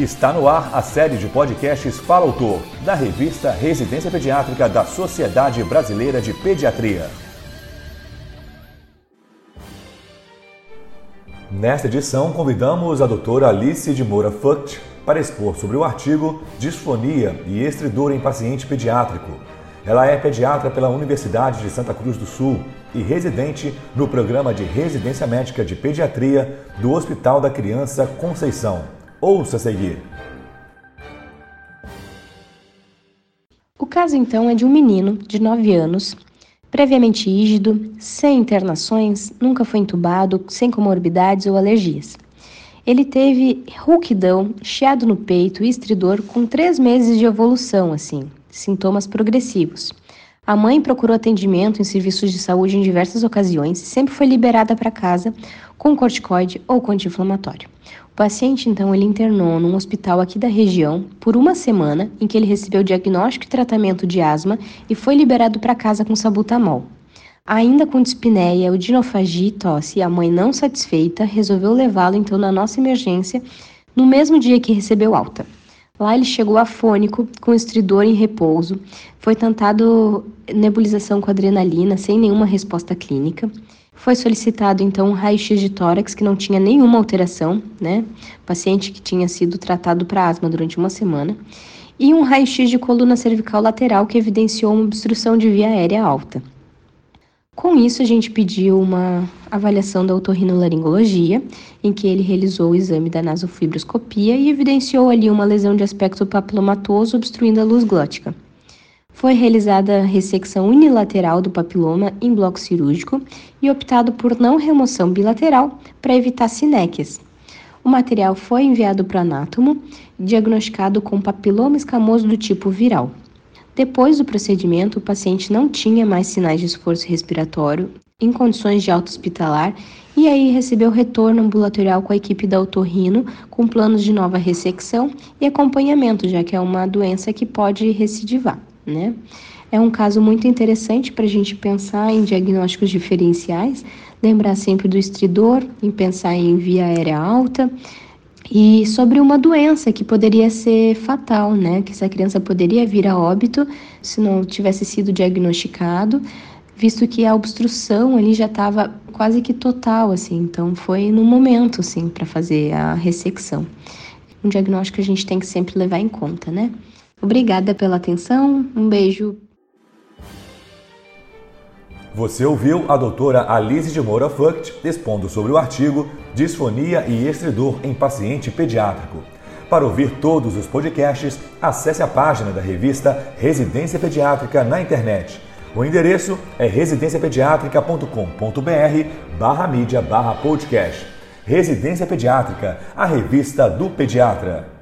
Está no ar a série de podcasts Fala Autor, da revista Residência Pediátrica da Sociedade Brasileira de Pediatria. Nesta edição, convidamos a doutora Alice de Moura Fucht para expor sobre o artigo Disfonia e Estridor em Paciente Pediátrico. Ela é pediatra pela Universidade de Santa Cruz do Sul e residente no programa de residência médica de pediatria do Hospital da Criança Conceição. Ouça a seguir. O caso então é de um menino de 9 anos, previamente rígido, sem internações, nunca foi entubado, sem comorbidades ou alergias. Ele teve rouquidão, chiado no peito e estridor com três meses de evolução, assim, sintomas progressivos. A mãe procurou atendimento em serviços de saúde em diversas ocasiões e sempre foi liberada para casa com corticoide ou com anti-inflamatório. O paciente, então, ele internou num hospital aqui da região por uma semana, em que ele recebeu diagnóstico e tratamento de asma e foi liberado para casa com sabutamol. Ainda com dispneia, odinofagia e tosse, a mãe não satisfeita resolveu levá-lo então na nossa emergência no mesmo dia que recebeu alta. Lá ele chegou afônico, com estridor em repouso, foi tentado nebulização com adrenalina sem nenhuma resposta clínica. Foi solicitado então um raio-x de tórax que não tinha nenhuma alteração, né? Paciente que tinha sido tratado para asma durante uma semana. E um raio-x de coluna cervical lateral que evidenciou uma obstrução de via aérea alta. Com isso, a gente pediu uma avaliação da otorrinolaringologia, em que ele realizou o exame da nasofibroscopia e evidenciou ali uma lesão de aspecto papilomatoso obstruindo a luz glótica. Foi realizada a ressecção unilateral do papiloma em bloco cirúrgico e optado por não remoção bilateral para evitar sinéquias. O material foi enviado para o anátomo, diagnosticado com papiloma escamoso do tipo viral. Depois do procedimento, o paciente não tinha mais sinais de esforço respiratório, em condições de alta hospitalar, e aí recebeu retorno ambulatorial com a equipe da otorrino, com planos de nova ressecção e acompanhamento, já que é uma doença que pode recidivar, né? É um caso muito interessante para a gente pensar em diagnósticos diferenciais, lembrar sempre do estridor, em pensar em via aérea alta, e sobre uma doença que poderia ser fatal, né? Que essa criança poderia vir a óbito se não tivesse sido diagnosticado, visto que a obstrução ali já estava quase que total, assim. Então foi no momento, assim, para fazer a ressecção. Um diagnóstico que a gente tem que sempre levar em conta, né? Obrigada pela atenção, um beijo. Você ouviu a doutora Alice de Moura Fucht expondo sobre o artigo Disfonia e Estridor em Paciente Pediátrico. Para ouvir todos os podcasts, acesse a página da revista Residência Pediátrica na internet. O endereço é residenciapediatrica.com.br barra mídia barra podcast. Residência Pediátrica, a revista do pediatra.